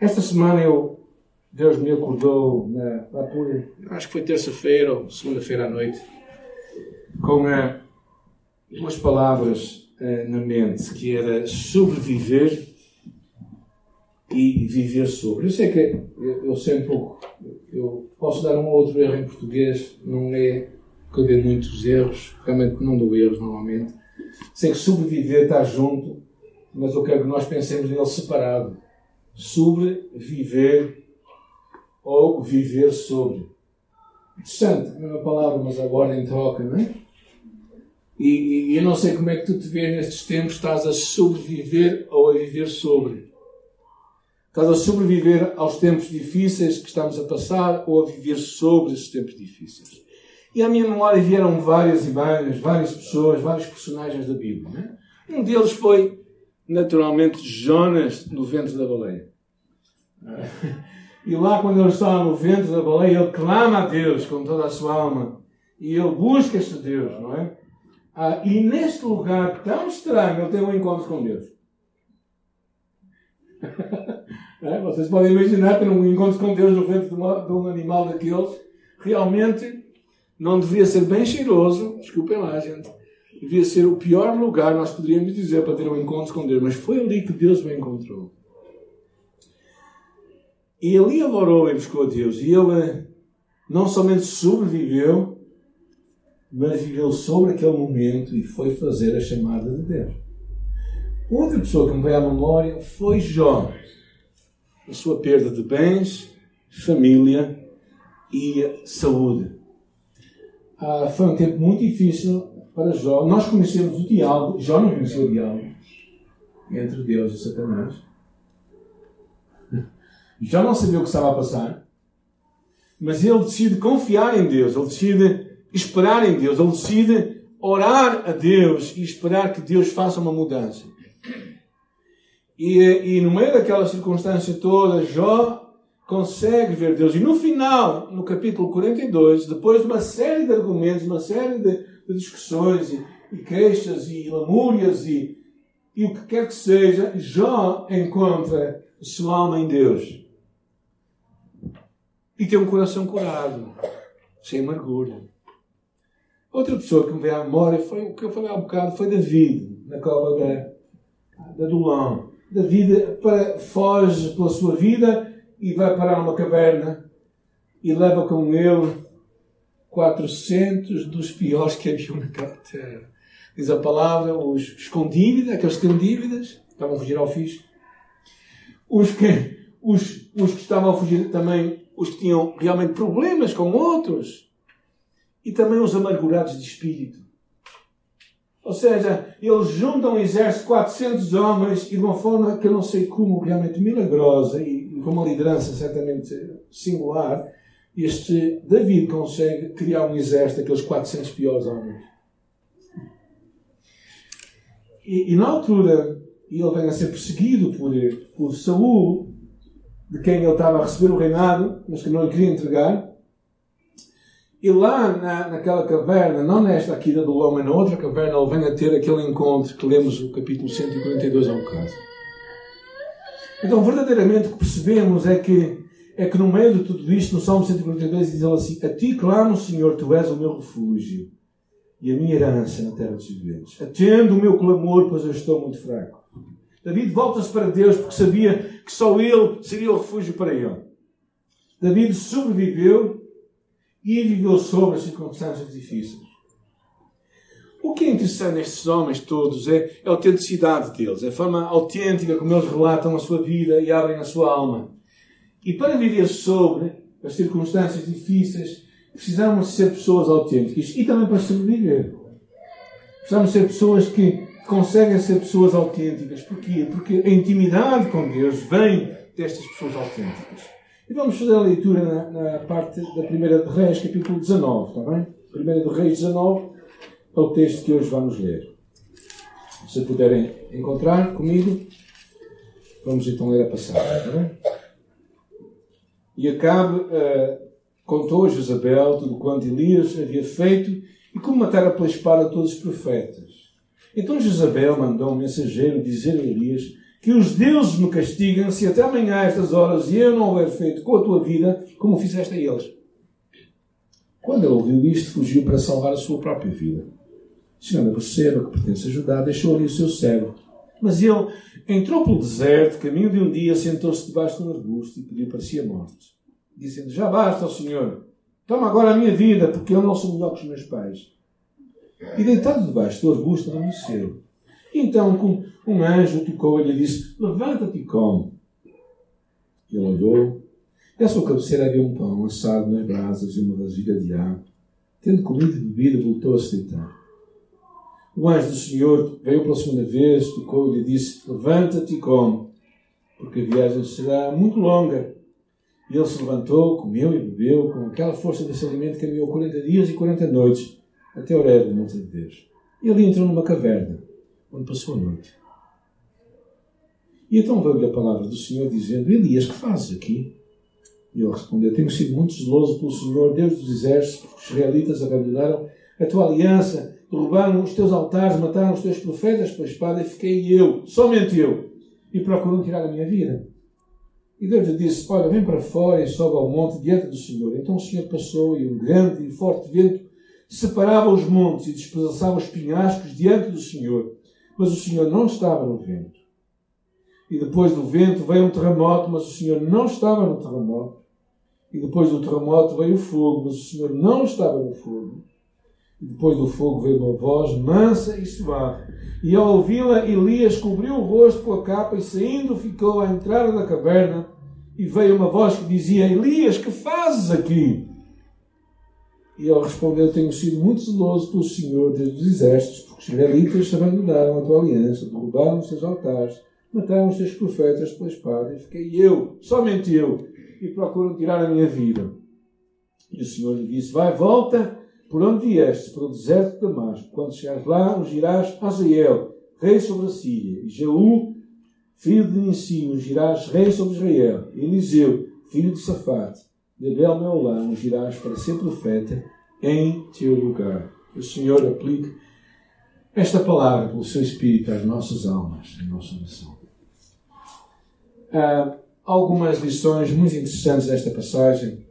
Esta semana eu, Deus me acordou na, lá por, acho que foi terça-feira ou segunda-feira à noite, com uh, duas palavras uh, na mente, que era sobreviver e viver sobre. Eu sei que eu, eu sei um pouco, eu posso dar um ou outro erro em português, não é que eu dê muitos erros, realmente não dou erros normalmente. Sei que sobreviver está junto, mas eu quero que nós pensemos nele separado. Sobreviver ou viver sobre. Interessante, a mesma palavra, mas agora em troca, não é? E, e, eu não sei como é que tu te vês nestes tempos, estás a sobreviver ou a viver sobre. Estás a sobreviver aos tempos difíceis que estamos a passar ou a viver sobre esses tempos difíceis. E à minha memória vieram várias imagens, várias pessoas, vários personagens da Bíblia. Né? Um deles foi, naturalmente, Jonas no ventre da baleia. E lá, quando ele está no ventre da baleia, ele clama a Deus com toda a sua alma. E ele busca este Deus, não é? Ah, e neste lugar tão estranho, ele tem um encontro com Deus. é? Vocês podem imaginar ter um encontro com Deus no ventre de, uma, de um animal daqueles. Realmente não devia ser bem cheiroso, desculpem lá, gente. Devia ser o pior lugar, nós poderíamos dizer, para ter um encontro com Deus. Mas foi ali que Deus me encontrou. E ali adorou e buscou a Deus. E ele não somente sobreviveu, mas viveu sobre aquele momento e foi fazer a chamada de Deus. Outra pessoa que me veio à memória foi Jó. A sua perda de bens, família e saúde. Ah, foi um tempo muito difícil para Jó. Nós conhecemos o diálogo, Jó não conheceu o diálogo entre Deus e Satanás. Jó não sabia o que estava a passar, mas ele decide confiar em Deus, ele decide esperar em Deus, ele decide orar a Deus e esperar que Deus faça uma mudança. E, e no meio daquela circunstância toda, Jó consegue ver Deus. E no final, no capítulo 42, depois de uma série de argumentos, uma série de, discussões e, e, queixas e lamúrias e, e o que quer que seja, Jó encontra alma em Deus. E tem um coração curado, sem amargura. Outra pessoa que me veio à memória foi o que eu falei há um bocado, foi David, na cova da, da Dulão. David para, foge pela sua vida e vai parar numa caverna e leva com ele 400 dos piores que haviam naquela terra. Diz a palavra, os, com dívida, aqueles que têm dívidas, estavam a fugir ao fisco. Os que, os, os que estavam a fugir também, os que tinham realmente problemas com outros. E também os amargurados de espírito. Ou seja, eles juntam um exército de 400 homens e de uma forma que eu não sei como, realmente milagrosa e com uma liderança certamente singular, este David consegue criar um exército daqueles 400 piores homens. E, e, na altura, ele vem a ser perseguido por, por Saul, de quem ele estava a receber o reinado, mas que não lhe queria entregar. E lá na, naquela caverna, não nesta aqui da do homem, na outra caverna, ele vem a ter aquele encontro que lemos o capítulo 142 ao caso. Então, verdadeiramente, o que percebemos é que, é que no meio de tudo isto, no Salmo 142, diz ele assim: A ti clamo, Senhor, tu és o meu refúgio e a minha herança na terra dos viventes. Atende o meu clamor, pois eu estou muito fraco. David volta-se para Deus porque sabia que só ele seria o refúgio para ele. David sobreviveu e viveu sobre as circunstâncias difíceis. O que é interessante nestes homens todos é a autenticidade deles, é a forma autêntica como eles relatam a sua vida e abrem a sua alma. E para viver sobre as circunstâncias difíceis, precisamos ser pessoas autênticas e também para sobreviver. Precisamos ser pessoas que conseguem ser pessoas autênticas. Porquê? Porque a intimidade com Deus vem destas pessoas autênticas. E vamos fazer a leitura na, na parte da primeira de Reis, capítulo 19, está bem? Primeira de Reis 19, é o texto que hoje vamos ler. Se puderem encontrar comigo, vamos então ler a passagem. Tá e Acabe uh, contou a Jezabel tudo quanto Elias havia feito e como matara pela espada todos os profetas. Então Jezabel mandou um mensageiro dizer a Elias que os deuses me castiguem se até amanhã a estas horas eu não houver feito com a tua vida como fizeste a eles. Quando ele ouviu isto, fugiu para salvar a sua própria vida. O Senhor perceba que pertence ajudar, deixou ali o seu servo. Mas ele entrou pelo deserto, caminho de um dia, sentou-se debaixo de um arbusto e pediu para si a morte, dizendo: Já basta, ó Senhor, toma agora a minha vida, porque eu não sou melhor que os meus pais. E deitado debaixo do arbusto, adormeceu. Então um anjo tocou e disse: Levanta-te e come. Ele olhou, e à sua cabeceira havia um pão assado nas brasas e uma vasilha de água. Tendo comido e bebido, voltou a se deitar. O anjo do Senhor veio pela segunda vez, tocou e disse: Levanta-te e come, porque a viagem será muito longa. E ele se levantou, comeu e bebeu, com aquela força desse alimento caminhou 40 dias e 40 noites, até Horeb, do monte de Deus. E ali entrou numa caverna onde passou a noite. E então veio-lhe a palavra do Senhor dizendo: Elias, que fazes aqui? E ele respondeu: Tenho sido muito zeloso pelo Senhor, Deus dos exércitos, porque os israelitas abandonaram a tua aliança, derrubaram os teus altares, mataram os teus profetas pela espada, e fiquei eu, somente eu, e procuram tirar a minha vida. E Deus lhe disse: Olha, vem para fora e sobe ao monte diante do Senhor. Então o Senhor passou, e um grande e forte vento separava os montes e despedaçava os penhascos diante do Senhor mas o Senhor não estava no vento. E depois do vento veio um terremoto, mas o Senhor não estava no terremoto. E depois do terremoto veio o fogo, mas o Senhor não estava no fogo. Depois do fogo veio uma voz mansa e suave. E ao ouvi-la, Elias cobriu o rosto com a capa e saindo ficou à entrada da caverna. E veio uma voz que dizia: Elias, que fazes aqui? E ele respondeu: Tenho sido muito zeloso pelo Senhor desde os exércitos, porque os israelitas abandonaram a tua aliança, derrubaram os teus altares, mataram os teus profetas pela espada, e fiquei eu, somente eu, e procuram tirar a minha vida. E o Senhor lhe disse: Vai, volta por onde vieste, para o deserto de Damasco. Quando chegares lá, ungirás Azael, rei sobre a Síria, e Jeú, filho de Nissi, ungirás rei sobre Israel, e Eliseu, filho de Safate de Bel Meolá ungirás para ser profeta em teu lugar. Que o Senhor aplique esta palavra pelo seu Espírito às nossas almas, à nossa nação. Há algumas lições muito interessantes desta passagem.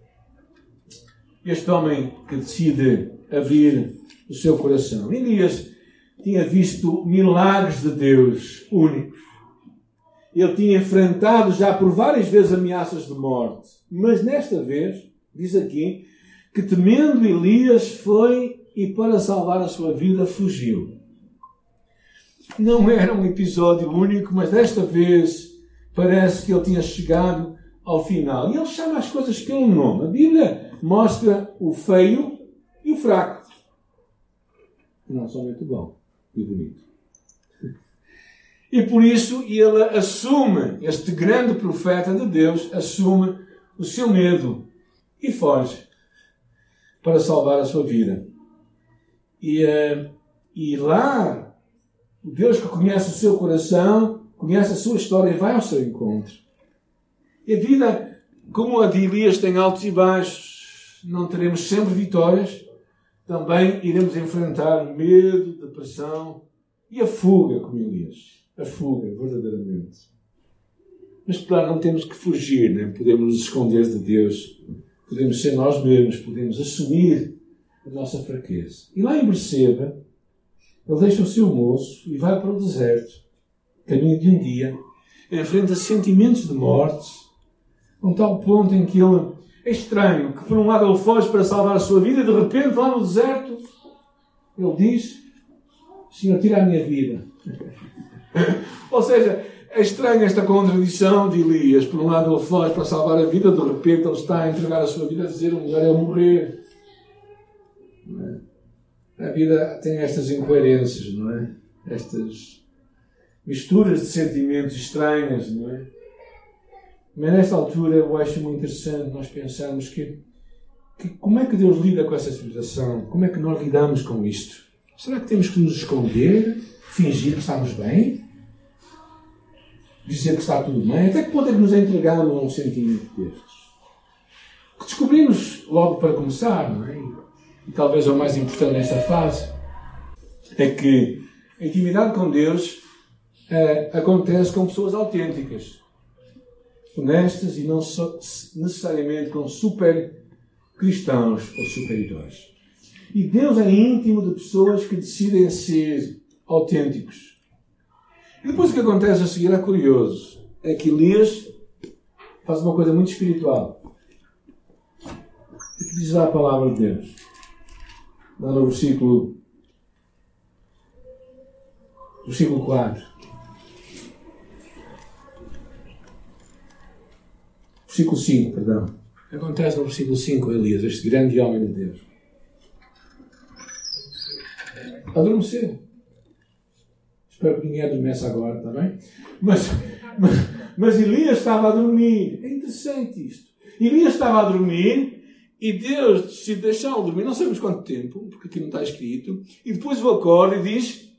Este homem que decide abrir o seu coração. Elias tinha visto milagres de Deus únicos ele tinha enfrentado já por várias vezes ameaças de morte. Mas nesta vez, diz aqui, que temendo Elias foi e para salvar a sua vida fugiu. Não era um episódio único, mas desta vez parece que ele tinha chegado ao final. E ele chama as coisas pelo nome. A Bíblia mostra o feio e o fraco. Não somente o bom e o bonito. E por isso ele assume, este grande profeta de Deus, assume o seu medo e foge para salvar a sua vida. E, uh, e lá, o Deus que conhece o seu coração, conhece a sua história e vai ao seu encontro. E a vida, como a de Elias, tem altos e baixos, não teremos sempre vitórias, também iremos enfrentar medo, depressão e a fuga, como Elias a fuga, verdadeiramente. Mas, claro, não temos que fugir, nem podemos nos esconder de Deus. Podemos ser nós mesmos, podemos assumir a nossa fraqueza. E lá em Berseba, ele deixa o seu moço e vai para o deserto, caminho de um dia, enfrenta sentimentos de morte, a um tal ponto em que ele é estranho, que por um lado ele foge para salvar a sua vida e de repente lá no deserto ele diz: Senhor, tira a minha vida. Ou seja, é estranha esta contradição de Elias. Por um lado, ele foge para salvar a vida, de repente, ele está a entregar a sua vida a dizer: o melhor é morrer. É? A vida tem estas incoerências, não é? Estas misturas de sentimentos estranhas, não é? Mas nesta altura eu acho muito interessante nós pensarmos que, que como é que Deus lida com essa situação? Como é que nós lidamos com isto? Será que temos que nos esconder? Fingir que estamos bem? dizer que está tudo bem? Até que ponto é que nos entregamos a um sentimento destes? Que descobrimos logo para começar, não é? E talvez o mais importante nesta fase, é que a intimidade com Deus uh, acontece com pessoas autênticas, honestas e não so, necessariamente com super cristãos ou super-heróis. E Deus é íntimo de pessoas que decidem ser autênticos. E depois o que acontece a seguir é curioso. É que Elias faz uma coisa muito espiritual. O que diz lá a palavra de Deus? Lá no versículo, versículo 4. Versículo 5, perdão. Acontece no versículo 5, Elias, este grande homem de Deus. Adormeceu. Espero que ninguém adormeça agora, está bem? Mas, mas, mas Elias estava a dormir. É interessante isto. Elias estava a dormir e Deus decide deixá-lo dormir, não sabemos quanto tempo, porque aqui não está escrito, e depois o acorda e diz: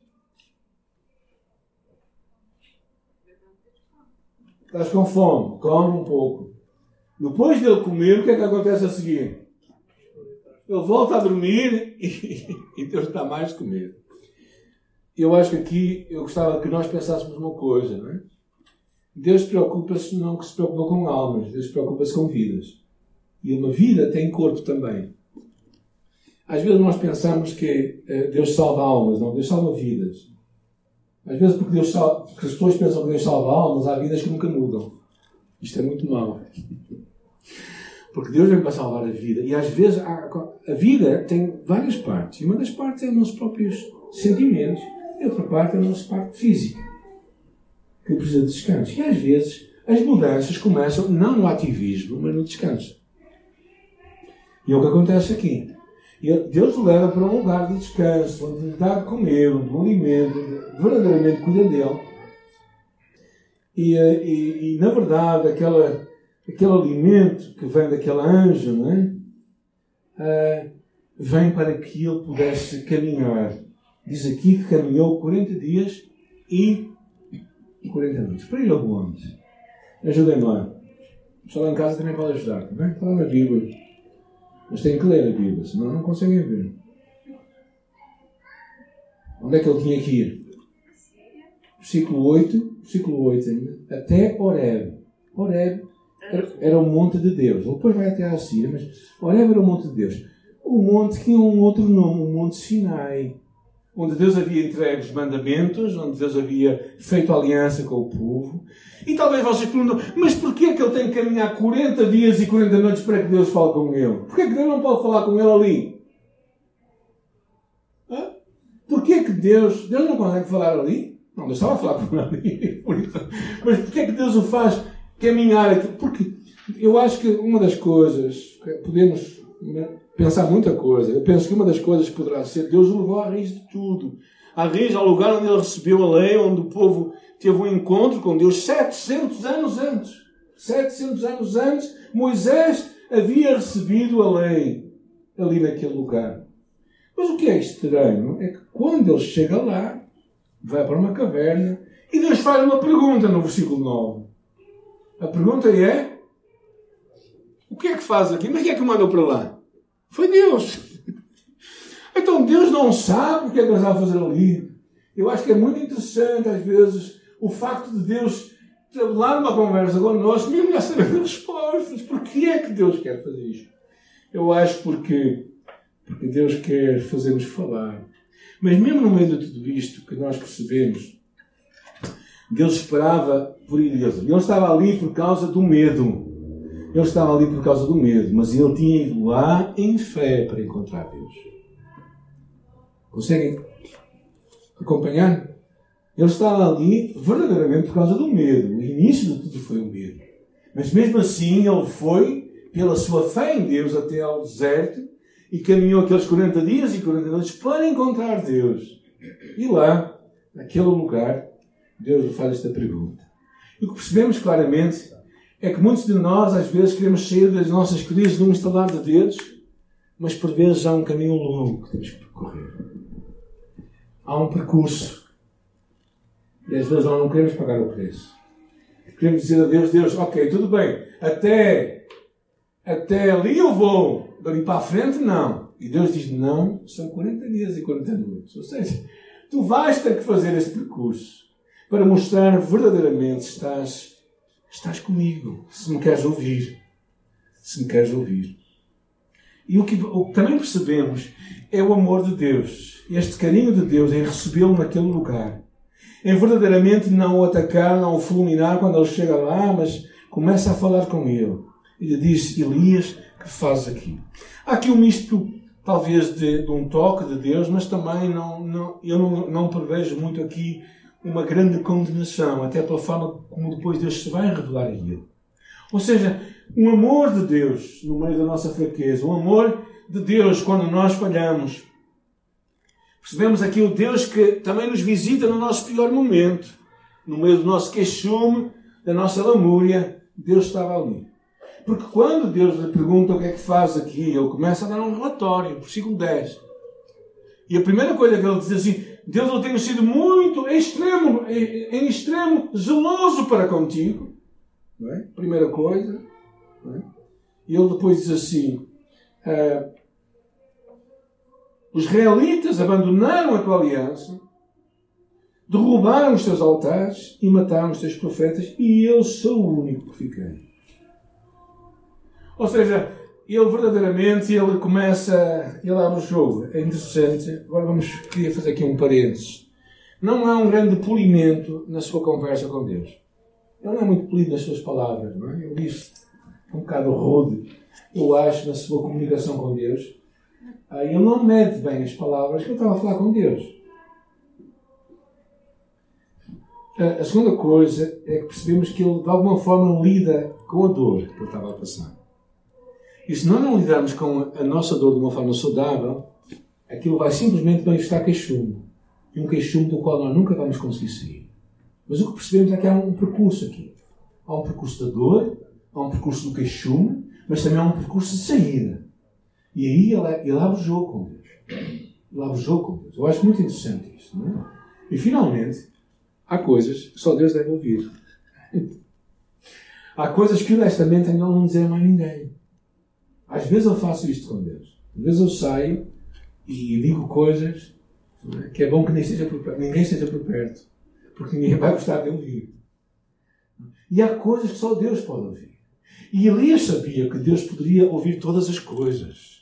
Estás com fome, come um pouco. Depois dele comer, o que é que acontece a seguir? Ele volta a dormir e, Deus está mais de comer. Eu acho que aqui eu gostava que nós pensássemos uma coisa, não é? Deus preocupa-se não que se preocupa com almas, Deus preocupa-se com vidas. E uma vida tem corpo também. Às vezes nós pensamos que eh, Deus salva almas, não, Deus salva vidas. Às vezes porque, Deus salva, porque as pessoas pensam que Deus salva almas, há vidas que nunca mudam. Isto é muito mau. Porque Deus vem para salvar a vida. E às vezes a, vida tem várias partes. E uma das partes é os nossos próprios sentimentos. E outra parte é a nossa parte física. Que precisa de descanso. E às vezes as mudanças começam não no ativismo, mas no descanso. E é o que acontece aqui. Deus o leva para um lugar de descanso, onde lhe dá de comer, um alimento, verdadeiramente cuida dele. E, eh, e, e, na verdade, aquela aquele alimento que vem daquele anjo, não é? Uh, vem para que ele pudesse caminhar. Diz aqui que caminhou 40 dias e 40 noites. Para ir aonde? Ajudem-me lá. O pessoal lá em casa também pode ajudar, não é? Está lá na Bíblia. Mas têm que ler a Bíblia, senão não conseguem ver. Onde é que ele tinha que ir? Versículo 8, versículo 8 ainda. Até Horeb. Horeb era o monte de Deus. Ele depois vai até a Síria, mas Horeb era o monte de Deus. O monte tinha um outro nome, o Monte Sinai. Onde Deus havia entregue os mandamentos, onde Deus havia feito aliança com o povo. E talvez vocês perguntam, mas porquê é que ele tem que caminhar 40 dias e 40 noites para que Deus fale com ele? Porquê é que Deus não pode falar com ele ali? Hã? Porquê é que Deus... Deus não consegue falar ali? Não, Deus estava a falar com ele ali. Mas porquê é que Deus o faz caminhar aqui. Porque eu acho que uma das coisas, podemos pensar muita coisa, eu penso que uma das coisas que poderá ser, Deus o levou à raiz de tudo. À raiz, ao lugar onde ele recebeu a lei, onde o povo teve um encontro com Deus 700 anos antes. 700 anos antes, Moisés havia recebido a lei ali naquele lugar. Mas o que é estranho é que quando ele chega lá, vai para uma caverna e Deus faz uma pergunta no versículo 9. A pergunta é: o que é que faz aqui? Mas quem é que mandou para lá? Foi Deus. Então Deus não sabe o que é que nós vamos fazer ali. Eu acho que é muito interessante, às vezes, o facto de Deus lá numa conversa connosco, mesmo já sabendo as respostas. Porquê é que Deus quer fazer isto? Eu acho porque, porque Deus quer fazer-nos falar. Mas mesmo no meio de tudo isto que nós percebemos, Deus esperava por Elias. Ele estava ali por causa do medo. Ele estava ali por causa do medo, mas ele tinha ido lá em fé para encontrar Deus. Conseguem acompanhar? Ele estava ali verdadeiramente por causa do medo. O início de tudo foi o medo. Mas mesmo assim, ele foi, pela sua fé em Deus, até ao deserto e caminhou aqueles 40 dias e 40 noites para encontrar Deus. E lá, naquele lugar, Deus lhe faz esta pergunta. E o que percebemos claramente é que muitos de nós, às vezes, queremos sair das nossas crises num estalar de dedos, mas por vezes há um caminho longo que temos que percorrer. Há um percurso. E às vezes nós não queremos pagar o preço. Queremos dizer a Deus, Deus, ok, tudo bem, até, até ali eu vou, dali para a frente não. E Deus diz, não, são 40 dias e 40 noites. Ou seja, tu vais ter que fazer este percurso. Para mostrar verdadeiramente estás, estás comigo, se me queres ouvir. Se me queres ouvir. E o que, o que também percebemos é o amor de Deus, este carinho de Deus em recebê-lo naquele lugar. Em verdadeiramente não o atacar, não o fulminar quando ele chega lá, mas começa a falar com ele. E lhe diz: Elias, que faz aqui? Há aqui um misto, talvez, de, de um toque de Deus, mas também não, não, eu não, não prevejo muito aqui uma grande condenação, até pela forma como depois Deus se vai revelar a ele. Ou seja, um amor de Deus no meio da nossa fraqueza, um amor de Deus quando nós falhamos. Percebemos aqui o Deus que também nos visita no nosso pior momento, no meio do nosso queixume, da nossa lamúria, Deus estava ali. Porque quando Deus lhe pergunta o que é que faz aqui, ele começa a dar um relatório, versículo 10. E a primeira coisa que ele diz assim: Deus eu tenho sido muito em extremo, em, extremo zeloso para contigo. Não é? Primeira coisa. É? E ele depois diz assim: ah, Os israelitas abandonaram a tua aliança, derrubaram os teus altares e mataram os teus profetas, e eu sou o único que fiquei. Ou seja, ele verdadeiramente ele começa, ele abre o jogo. É interessante. Agora vamos, queria fazer aqui um parênteses. Não há um grande polimento na sua conversa com Deus. Ele não é muito polido nas suas palavras, não é? Ele diz um bocado rude, eu acho, na sua comunicação com Deus. Ah, ele não mede bem as palavras que ele estava a falar com Deus. A segunda coisa é que percebemos que ele, de alguma forma, lida com a dor que ele estava a passar. E se nós não lidarmos com a nossa dor de uma forma saudável, aquilo vai simplesmente manifestar queixume. E um queixume do qual nós nunca vamos conseguir sair. Mas o que percebemos é que há um percurso aqui. Há um percurso da dor, há um percurso do queixume, mas também há um percurso de saída. E aí ele, ele abre o jogo com Deus. Ele abre o jogo com Deus. Eu acho muito interessante isso. Não é? E finalmente, há coisas que só Deus deve ouvir. Há coisas que honestamente não dizer mais ninguém. Às vezes eu faço isto com Deus. Às vezes eu saio e digo coisas é? que é bom que nem esteja por, ninguém esteja por perto, porque ninguém vai gostar de ouvir. E há coisas que só Deus pode ouvir. E Elias sabia que Deus poderia ouvir todas as coisas.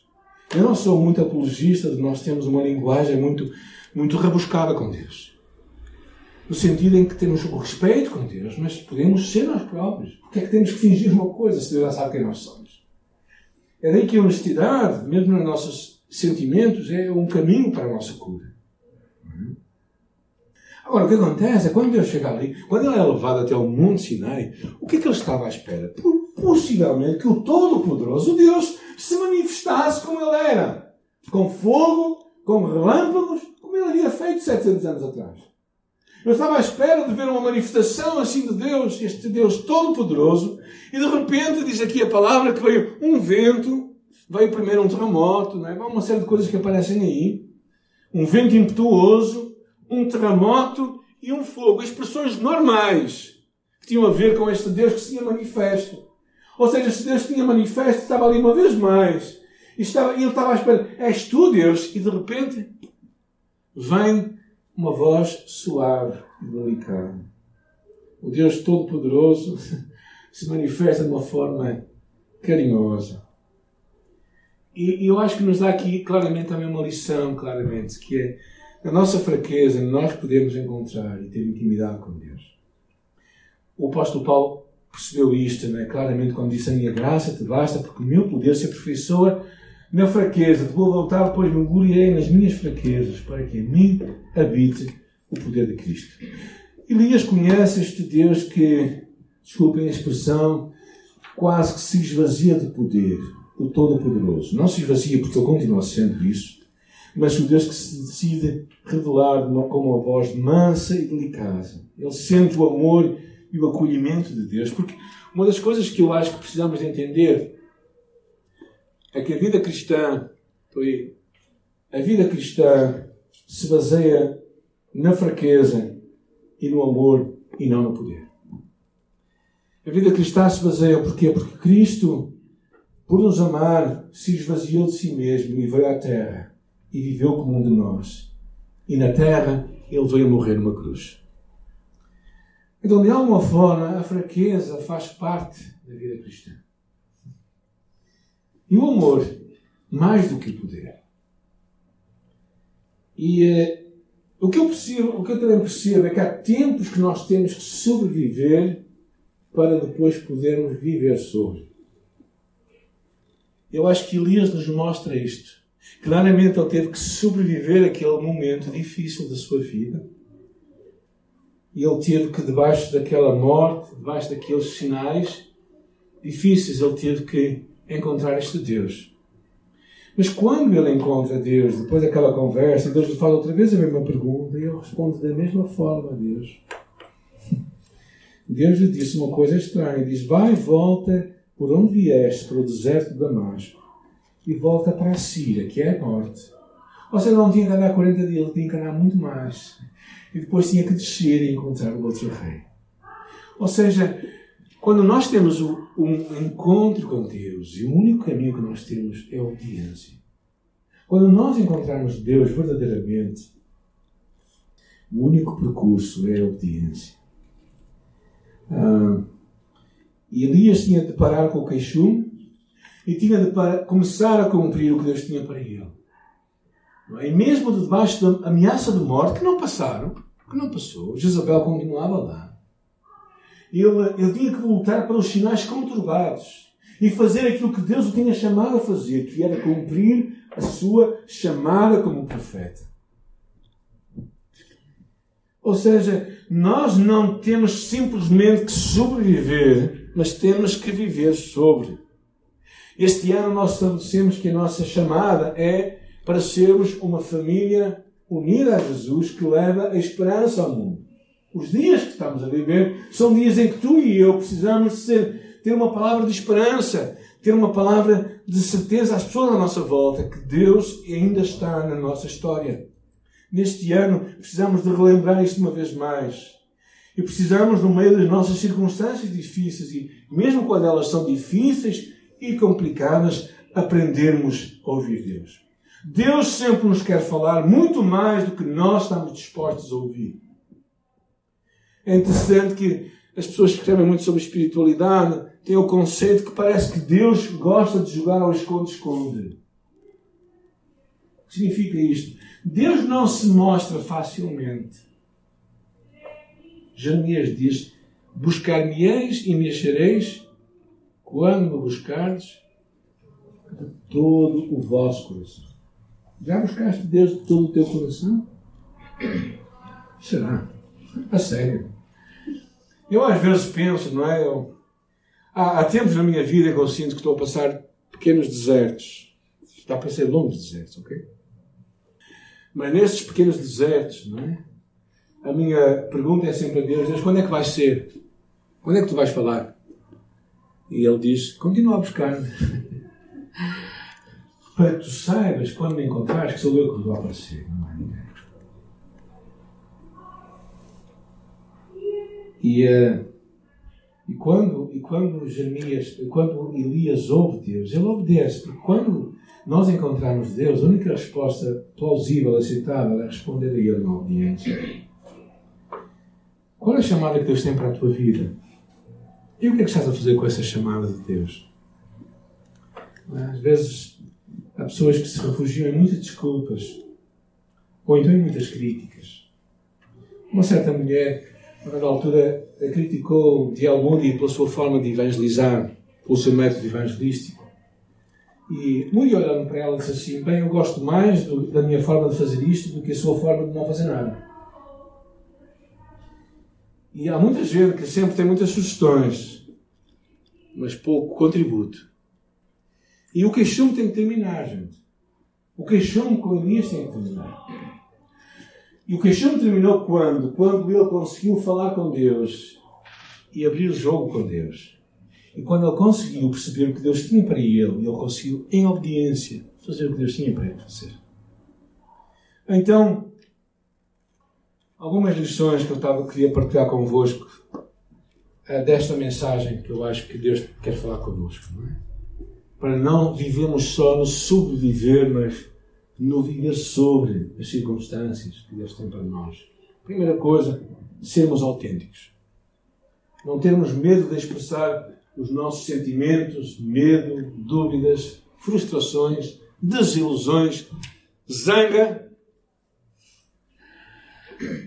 Eu não sou muito apologista de nós termos uma linguagem muito, muito rebuscada com Deus. No sentido em que temos o respeito com Deus, mas podemos ser nós próprios. Porque é que temos que fingir uma coisa se Deus já sabe quem nós somos? É daí que a honestidade, mesmo nos nossos sentimentos, é um caminho para a nossa cura. Agora, o que acontece é quando Deus chega ali, quando ele é levado até o Monte Sinai, o que é que ele estava à espera? Possivelmente que o Todo-Poderoso Deus se manifestasse como ele era. Com fogo, com relâmpagos, como ele havia feito 700 anos atrás. Eu estava à espera de ver uma manifestação assim de Deus, este Deus Todo-Poderoso, e de repente diz aqui a palavra que veio um vento, veio primeiro um terremoto, não é? uma série de coisas que aparecem aí, um vento impetuoso, um terremoto e um fogo. Expressões normais que tinham a ver com este Deus que se tinha manifesto. Ou seja, se Deus tinha manifesto, estava ali uma vez mais. E estava, ele estava à espera, és tu Deus? E de repente vem uma voz suave e delicada. O Deus Todo-Poderoso se manifesta de uma forma carinhosa. E, eu acho que nos dá aqui claramente também uma lição, claramente, que é a nossa fraqueza, nós podemos encontrar e ter intimidade com Deus. O apóstolo Paulo percebeu isto, né? claramente, quando disse: A minha graça te basta, porque o meu poder se aperfeiçoa na fraqueza. De boa vontade, pois me gloriarei nas minhas fraquezas, para que em mim habite o poder de Cristo. Elias conhece este Deus que, desculpem a expressão, quase que se esvazia de poder, o Todo-Poderoso. Não se esvazia porque ele continua sendo isso, mas o Deus que se decide revelar com uma voz mansa e delicada. Ele sente o amor e o acolhimento de Deus, porque uma das coisas que eu acho que precisamos de entender é que a vida cristã, a vida cristã se baseia na fraqueza e no amor e não no poder. A vida cristã se baseia porquê? Porque Cristo, por nos amar, se esvaziou de si mesmo e veio à terra e viveu como um de nós. E na terra ele veio morrer numa cruz. Então, de alguma forma, a fraqueza faz parte da vida cristã. E o amor, mais do que o poder. E eh, o, que eu percebo, o que eu também percebo é que há tempos que nós temos que sobreviver para depois podermos viver sobre. Eu acho que Elias nos mostra isto. Claramente ele teve que sobreviver àquele momento difícil da sua vida. E ele teve que, debaixo daquela morte, debaixo daqueles sinais difíceis, ele teve que encontrar este Deus. Mas quando ele encontra Deus, depois daquela conversa, Deus lhe fala outra vez a mesma pergunta e ele responde da mesma forma a Deus. Deus lhe disse uma coisa estranha: diz, vai e volta por onde vieste, para o deserto de Damasco, e volta para a Síria, que é a norte. Ou seja, não tinha que andar 40 dias, ele tinha que andar muito mais. E depois tinha que descer e encontrar o outro rei. Ou seja, quando nós temos um encontro com Deus, e o único caminho que nós temos é a obediência. Quando nós encontrarmos Deus verdadeiramente, o único percurso é a obediência. Ah, Elias tinha de parar com o queixume e tinha de começar a cumprir o que Deus tinha para ele. E mesmo debaixo da ameaça de morte, que não passaram, que não passou, Jezabel continuava lá ele, ele tinha que voltar para os sinais conturbados e fazer aquilo que Deus o tinha chamado a fazer, que era cumprir a sua chamada como profeta. Ou seja, nós não temos simplesmente que sobreviver, mas temos que viver sobre. Este ano nós estabelecemos que a nossa chamada é para sermos uma família unida a Jesus que leva a esperança ao mundo. Os dias que estamos a viver são dias em que tu e eu precisamos ser, ter uma palavra de esperança, ter uma palavra de certeza às pessoas à nossa volta que Deus ainda está na nossa história. Neste ano precisamos de relembrar isto uma vez mais. E precisamos, no meio das nossas circunstâncias difíceis, e mesmo quando elas são difíceis e complicadas, aprendermos a ouvir Deus. Deus sempre nos quer falar muito mais do que nós estamos dispostos a ouvir. É interessante que as pessoas que escrevem muito sobre espiritualidade têm o conceito que parece que Deus gosta de jogar ao esconde-esconde. O que significa isto? Deus não se mostra facilmente. Jeremias diz: Buscar-me-eis e me achareis quando me buscardes de todo o vosso coração. Já buscaste Deus de todo o teu coração? Será? A sério. Eu às vezes penso, não é? Eu, há, há, tempos na minha vida que eu sinto que estou a passar pequenos desertos. Está a passar longos desertos, ok? Mas nesses pequenos desertos, não é? A minha pergunta é sempre a Deus: Deus, quando é que vai ser? Quando é que tu vais falar? E ele diz: Continua a buscar-me. Para que tu saibas, quando me encontrares, que sou eu que vou aparecer, não é E, uh, e, quando, e quando Jeremias, quando Elias ouve Deus, ele obedece, porque quando nós encontramos Deus, a única resposta plausível, aceitável, é responder a Ele na obediência. Qual é a chamada que Deus tem para a tua vida? E o que é que estás a fazer com essa chamada de Deus? Às vezes há pessoas que se refugiam em muitas desculpas ou então em muitas críticas. Uma certa mulher na altura criticou D.L. Moody pela sua forma de evangelizar, pelo seu método evangelístico. E Moody olhando para ela disse assim: Bem, eu gosto mais do, da minha forma de fazer isto do que a sua forma de não fazer nada. E há muita gente que sempre tem muitas sugestões, mas pouco contributo. E o queixume tem que terminar, gente. O queixume com Elias tem que terminar. E o queixume terminou quando? Quando ele conseguiu falar com Deus e abrir o jogo com Deus. E quando ele conseguiu perceber o que Deus tinha para ele, ele conseguiu, em obediência, fazer o que Deus tinha para ele fazer. Então, algumas lições que eu estava, queria partilhar convosco é desta mensagem que eu acho que Deus quer falar connosco. Não é? Para não vivermos só no sobreviver, mas no viver sobre as circunstâncias que Deus tem para nós. Primeira coisa, sermos autênticos. Não termos medo de expressar os nossos sentimentos, medo, dúvidas, frustrações, desilusões, zanga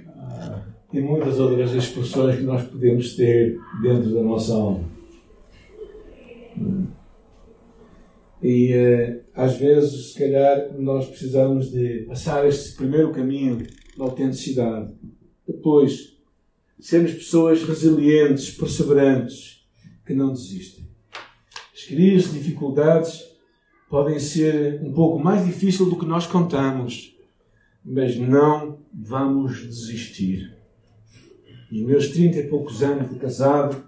ah, e muitas outras expressões que nós podemos ter dentro da nossa alma. E uh, às vezes, se calhar, nós precisamos de passar este primeiro caminho da autenticidade. Depois, sermos pessoas resilientes, perseverantes, que não desistem. As crises, dificuldades podem ser um pouco mais difíceis do que nós contamos, mas não vamos desistir. Os meus 30 e poucos anos de casado,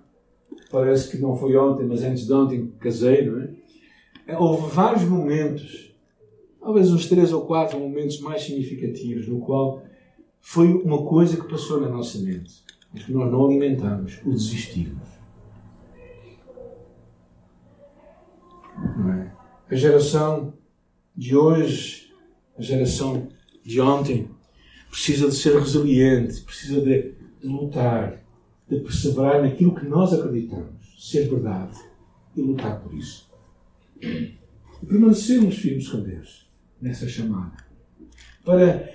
parece que não foi ontem, mas antes de ontem casei, não é? Houve vários momentos, talvez uns três ou quatro momentos mais significativos, no qual foi uma coisa que passou na nossa mente, mas que nós não alimentamos, o desistirmos. É? A geração de hoje, a geração de ontem, precisa de ser resiliente, precisa de lutar, de perseverar naquilo que nós acreditamos, ser verdade e lutar por isso. E permanecermos firmes com Deus nessa chamada. Para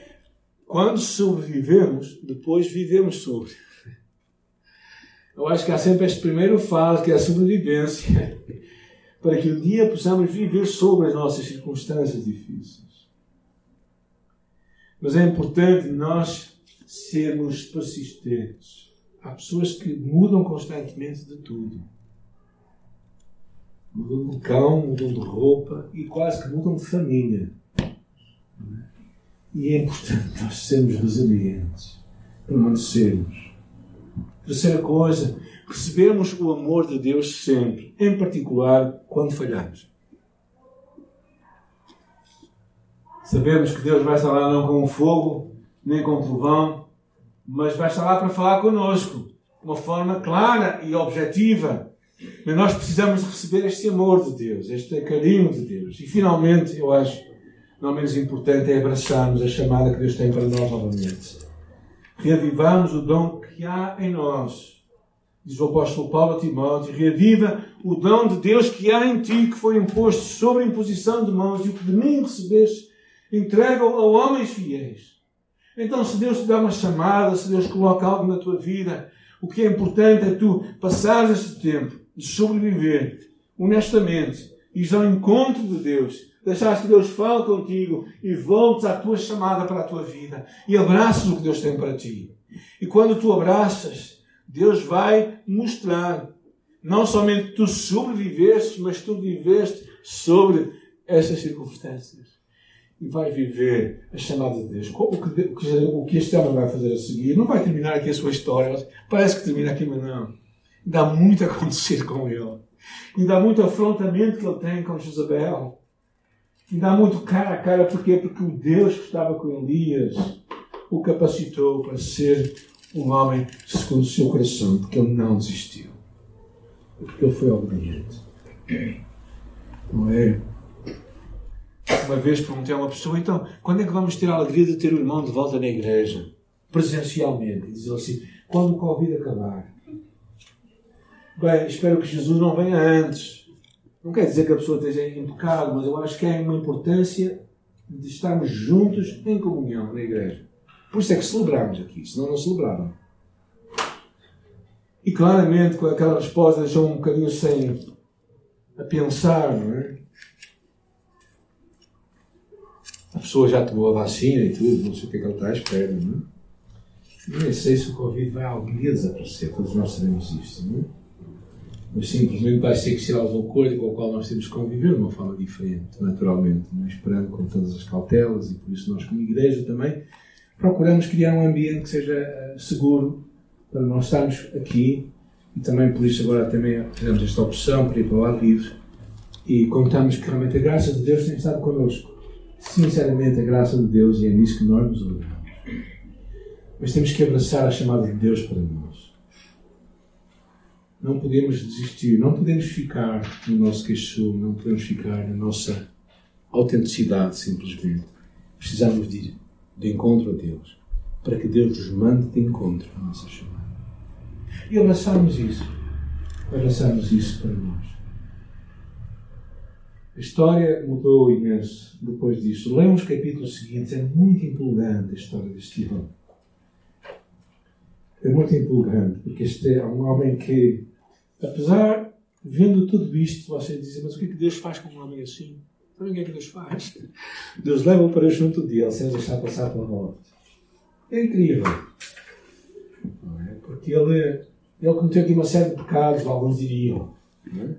quando sobrevivemos, depois vivemos sobre. Eu acho que há sempre este primeiro fase, que é a sobrevivência, para que um dia possamos viver sobre as nossas circunstâncias difíceis. Mas é importante nós sermos persistentes. Há pessoas que mudam constantemente de tudo mudam de cão, mudam de roupa e quase que mudam de família. E é importante nós sermos resilientes, permanecermos. Terceira coisa, recebemos o amor de Deus sempre, em particular quando falhamos. Sabemos que Deus vai estar lá não com fogo, nem com trovão, mas vai estar lá para falar connosco, de uma forma clara e objetiva mas nós precisamos receber este amor de Deus, este carinho de Deus. E finalmente, eu acho, não menos importante, é abraçarmos a chamada que Deus tem para nós novamente. Reavivamos o dom que há em nós. Diz o apóstolo Paulo a Timóteo: reaviva o dom de Deus que há em ti, que foi imposto sobre a imposição de mãos, e o que de mim recebeste, entrega a homens fiéis. Então, se Deus te dá uma chamada, se Deus coloca algo na tua vida, o que é importante é tu passares este tempo de sobreviver honestamente, ires ao encontro de Deus, deixares que Deus fale contigo e voltes à tua chamada para a tua vida e abraças o que Deus tem para ti. E quando tu abraças, Deus vai mostrar não somente tu sobreviveste, mas tu viveste sobre essas circunstâncias. E vai viver a chamada de Deus. O que, o que este homem vai fazer a seguir não vai terminar aqui a sua história. Parece que termina aqui, mas não dá muito a acontecer com ele. E dá muito afrontamento que ele tem com Jezabel. E dá muito cara a cara, porquê? Porque o Deus que estava com Elias o capacitou para ser um homem segundo o seu coração, porque ele não desistiu. Porque ele foi obediente. Não é? Uma vez perguntei a uma pessoa, então, quando é que vamos ter a alegria de ter o irmão de volta na igreja? Presencialmente. E diz assim, quando o Covid acabar. Bem, espero que Jesus não venha antes. Não quer dizer que a pessoa esteja impecável, mas eu acho que é uma importância de estarmos juntos em comunhão na igreja. Por isso é que celebramos aqui, senão não celebravam. E claramente, com aquela resposta, deixou um bocadinho sem a pensar, não é? A pessoa já tomou a vacina e tudo, não sei o que é que ela está à espera, não é? Nem sei se o Covid vai algum dia desaparecer, todos nós sabemos isto, não é? Mas simplesmente vai ser que será uma coisa com a qual nós temos que conviver de uma forma diferente, naturalmente, não é? esperando com todas as cautelas e por isso nós, como igreja, também procuramos criar um ambiente que seja eh, seguro para nós estarmos aqui e também por isso agora também fizemos esta opção para ir para o ar livre e contamos que realmente a graça de Deus tem estado connosco. Sinceramente, a graça de Deus e é nisso que nós nos alegramos. Mas temos que abraçar a chamada de Deus para nós não podemos desistir, não podemos ficar no nosso queixume, não podemos ficar na nossa autenticidade simplesmente. Precisamos de ir de encontro a Deus, para que Deus nos mande de encontro à nossa chamada. e abraçarmos isso. Abraçarmos isso para nós. A história mudou imenso depois disso. Lemos os capítulos seguintes, é muito empolgante a história deste homem. É muito empolgante, porque este é um homem que, apesar, vendo tudo isto, vocês dizem, mas o que é que Deus faz com um homem assim? Sabem o que é que Deus faz? Deus leva-o para junto dele, sem deixar passar pela morte. É incrível. É? Porque ele, ele cometeu aqui uma série de pecados, alguns diriam. É?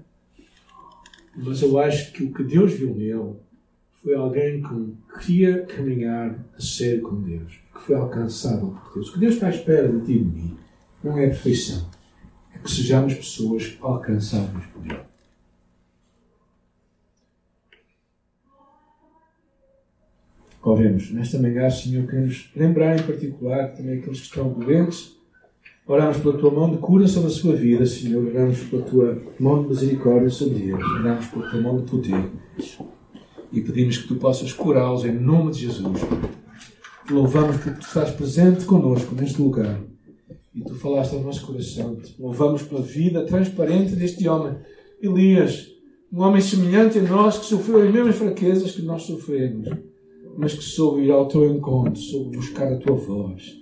Mas eu acho que o que Deus viu nele foi alguém que queria caminhar a sério com Deus, que foi alcançado por Deus. O que Deus está à espera de ti e de mim não é perfeição, que sejamos pessoas alcançáveis por Ele. Oremos. Nesta manhã, Senhor, queremos lembrar em particular também aqueles que estão doentes. Oramos pela tua mão de cura sobre a sua vida, Senhor. Oramos pela tua mão de misericórdia sobre eles. Oramos pela tua mão de poder. E pedimos que tu possas curá-los em nome de Jesus. Louvamos porque tu estás presente conosco neste lugar. E tu falaste ao nosso coração. Louvamos pela vida transparente deste homem. Elias, um homem semelhante a nós que sofreu as mesmas fraquezas que nós sofremos mas que soube ir ao teu encontro, soube buscar a tua voz,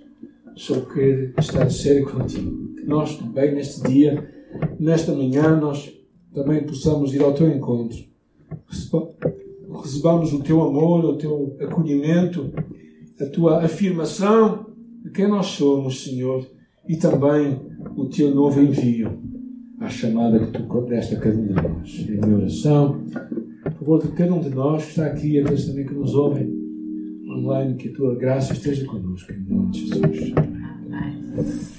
soube querer estar sério contigo. Que nós também, neste dia, nesta manhã, nós também possamos ir ao teu encontro. Recebamos o teu amor, o teu acolhimento, a tua afirmação de quem nós somos, Senhor, e também o teu novo envio à chamada que tu deste a cada um de nós. Em minha oração, por favor, de cada um de nós que está aqui aqueles também que nos ouvem, online, que a tua graça esteja conosco, em nome de Jesus. Amém.